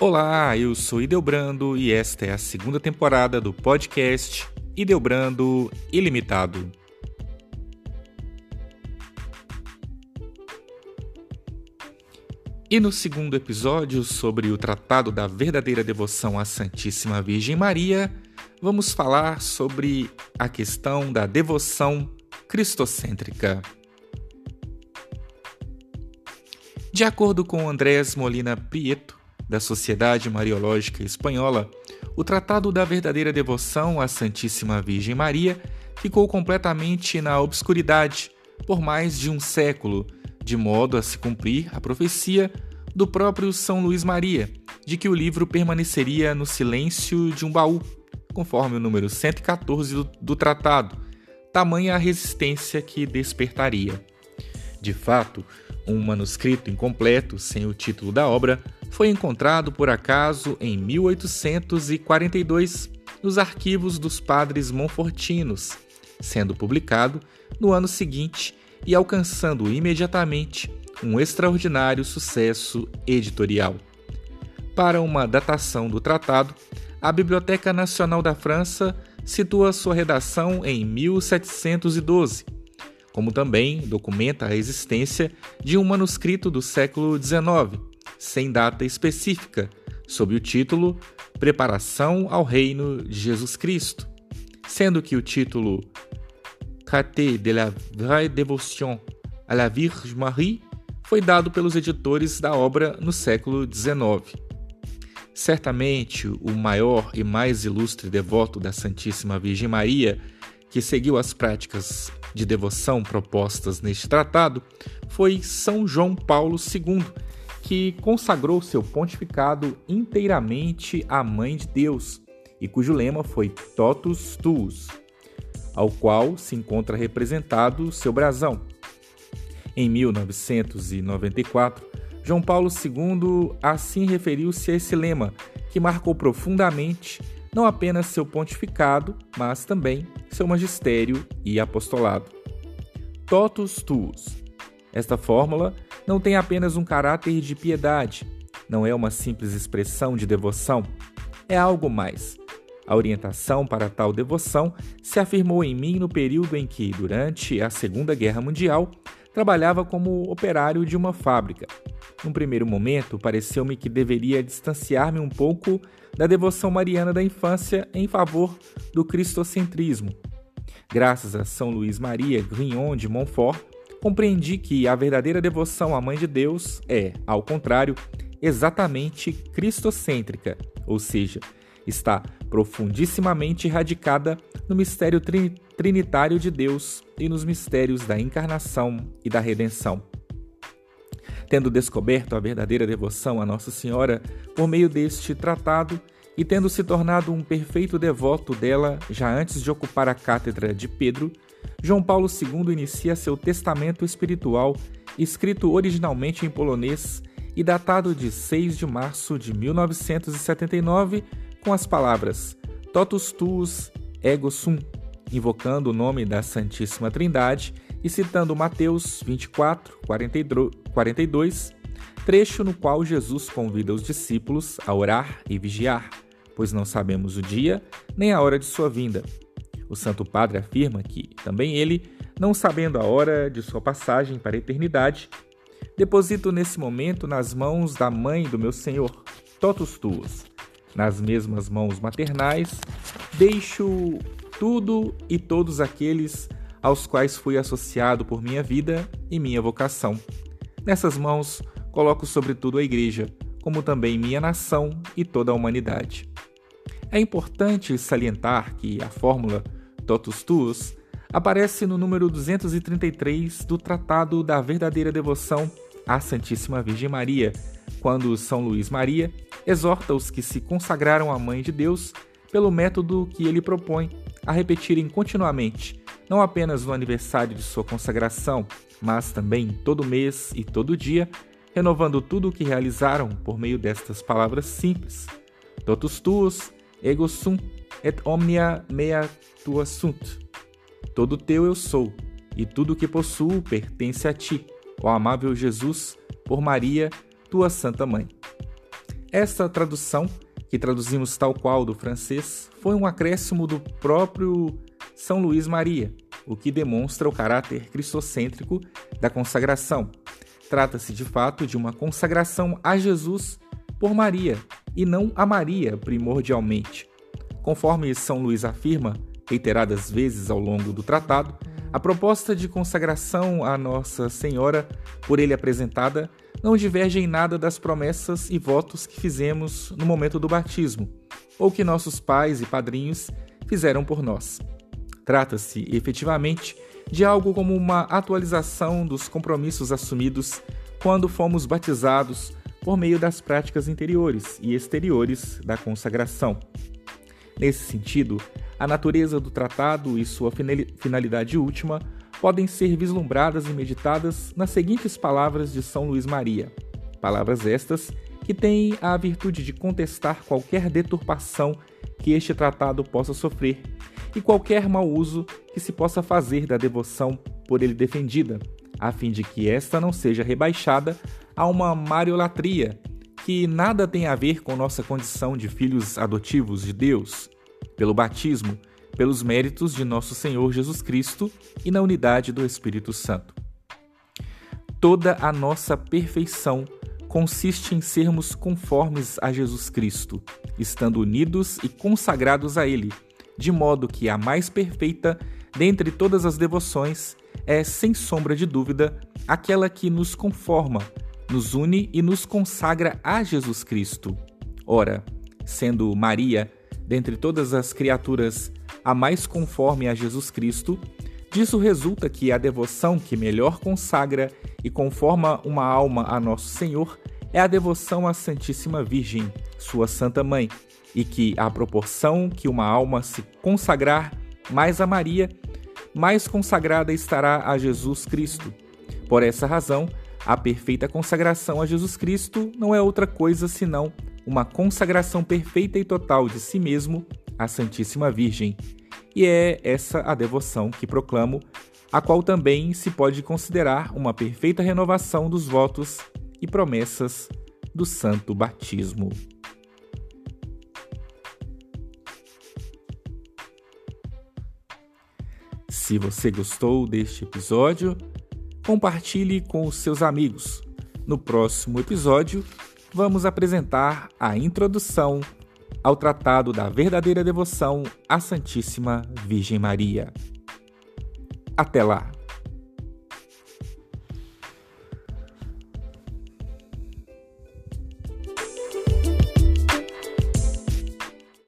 Olá, eu sou Ideobrando e esta é a segunda temporada do podcast Ideobrando Ilimitado. E no segundo episódio sobre o Tratado da Verdadeira Devoção à Santíssima Virgem Maria, vamos falar sobre a questão da devoção cristocêntrica. De acordo com Andrés Molina Prieto, da Sociedade Mariológica Espanhola, o Tratado da Verdadeira Devoção à Santíssima Virgem Maria ficou completamente na obscuridade por mais de um século, de modo a se cumprir a profecia do próprio São Luís Maria, de que o livro permaneceria no silêncio de um baú, conforme o número 114 do, do tratado, tamanha a resistência que despertaria. De fato, um manuscrito incompleto, sem o título da obra, foi encontrado por acaso em 1842 nos arquivos dos padres Monfortinos, sendo publicado no ano seguinte e alcançando imediatamente um extraordinário sucesso editorial. Para uma datação do tratado, a Biblioteca Nacional da França situa sua redação em 1712 como também documenta a existência de um manuscrito do século XIX, sem data específica, sob o título Preparação ao Reino de Jesus Cristo, sendo que o título Traité de la vraie dévotion à la Vierge Marie foi dado pelos editores da obra no século XIX. Certamente, o maior e mais ilustre devoto da Santíssima Virgem Maria, que seguiu as práticas de devoção propostas neste tratado foi São João Paulo II, que consagrou seu pontificado inteiramente à Mãe de Deus e cujo lema foi Totus Tuus, ao qual se encontra representado seu brasão. Em 1994, João Paulo II assim referiu-se a esse lema, que marcou profundamente não apenas seu pontificado, mas também seu magistério e apostolado. Totus tuus. Esta fórmula não tem apenas um caráter de piedade, não é uma simples expressão de devoção, é algo mais. A orientação para tal devoção se afirmou em mim no período em que, durante a Segunda Guerra Mundial, trabalhava como operário de uma fábrica. Num primeiro momento, pareceu-me que deveria distanciar-me um pouco da devoção mariana da infância em favor do cristocentrismo. Graças a São Luís Maria Grignon de Montfort, compreendi que a verdadeira devoção à Mãe de Deus é, ao contrário, exatamente cristocêntrica, ou seja, está profundissimamente radicada no mistério trinitário de Deus e nos mistérios da encarnação e da redenção. Tendo descoberto a verdadeira devoção a Nossa Senhora por meio deste tratado e tendo se tornado um perfeito devoto dela já antes de ocupar a cátedra de Pedro, João Paulo II inicia seu testamento espiritual, escrito originalmente em polonês e datado de 6 de março de 1979, com as palavras Totus tuus ego sum, invocando o nome da Santíssima Trindade e citando Mateus 24, 42, trecho no qual Jesus convida os discípulos a orar e vigiar, pois não sabemos o dia nem a hora de sua vinda. O Santo Padre afirma que, também ele, não sabendo a hora de sua passagem para a eternidade, deposito nesse momento nas mãos da mãe do meu Senhor, totus tuos, nas mesmas mãos maternais, deixo tudo e todos aqueles aos quais fui associado por minha vida e minha vocação. Nessas mãos coloco sobretudo a Igreja, como também minha nação e toda a humanidade. É importante salientar que a fórmula totus tuus aparece no número 233 do Tratado da Verdadeira Devoção à Santíssima Virgem Maria, quando São Luís Maria exorta os que se consagraram à Mãe de Deus pelo método que ele propõe a repetirem continuamente, não apenas no aniversário de sua consagração, mas também todo mês e todo dia, renovando tudo o que realizaram por meio destas palavras simples: Totus tuus, ego sum, et omnia mea tua sunt. Todo teu eu sou, e tudo o que possuo pertence a ti, ó amável Jesus, por Maria, tua Santa Mãe. Essa tradução, que traduzimos tal qual do francês, foi um acréscimo do próprio São Luís Maria, o que demonstra o caráter cristocêntrico da consagração. Trata-se de fato de uma consagração a Jesus por Maria e não a Maria primordialmente. Conforme São Luís afirma, reiteradas vezes ao longo do tratado, a proposta de consagração a Nossa Senhora, por ele apresentada, não diverge em nada das promessas e votos que fizemos no momento do batismo, ou que nossos pais e padrinhos fizeram por nós. Trata-se, efetivamente, de algo como uma atualização dos compromissos assumidos quando fomos batizados por meio das práticas interiores e exteriores da consagração. Nesse sentido, a natureza do tratado e sua finalidade última podem ser vislumbradas e meditadas nas seguintes palavras de São Luís Maria. Palavras estas que têm a virtude de contestar qualquer deturpação que este tratado possa sofrer e qualquer mau uso que se possa fazer da devoção por ele defendida, a fim de que esta não seja rebaixada a uma mariolatria que nada tem a ver com nossa condição de filhos adotivos de Deus, pelo batismo, pelos méritos de nosso Senhor Jesus Cristo e na unidade do Espírito Santo. Toda a nossa perfeição consiste em sermos conformes a Jesus Cristo, estando unidos e consagrados a Ele, de modo que a mais perfeita dentre todas as devoções é, sem sombra de dúvida, aquela que nos conforma, nos une e nos consagra a Jesus Cristo. Ora, sendo Maria, dentre todas as criaturas, a mais conforme a Jesus Cristo, disso resulta que a devoção que melhor consagra e conforma uma alma a Nosso Senhor é a devoção à Santíssima Virgem, sua Santa Mãe, e que, à proporção que uma alma se consagrar mais a Maria, mais consagrada estará a Jesus Cristo. Por essa razão, a perfeita consagração a Jesus Cristo não é outra coisa senão uma consagração perfeita e total de si mesmo à Santíssima Virgem, e é essa a devoção que proclamo, a qual também se pode considerar uma perfeita renovação dos votos e promessas do santo batismo. Se você gostou deste episódio, compartilhe com os seus amigos. No próximo episódio, vamos apresentar a introdução ao Tratado da Verdadeira Devoção à Santíssima Virgem Maria. Até lá!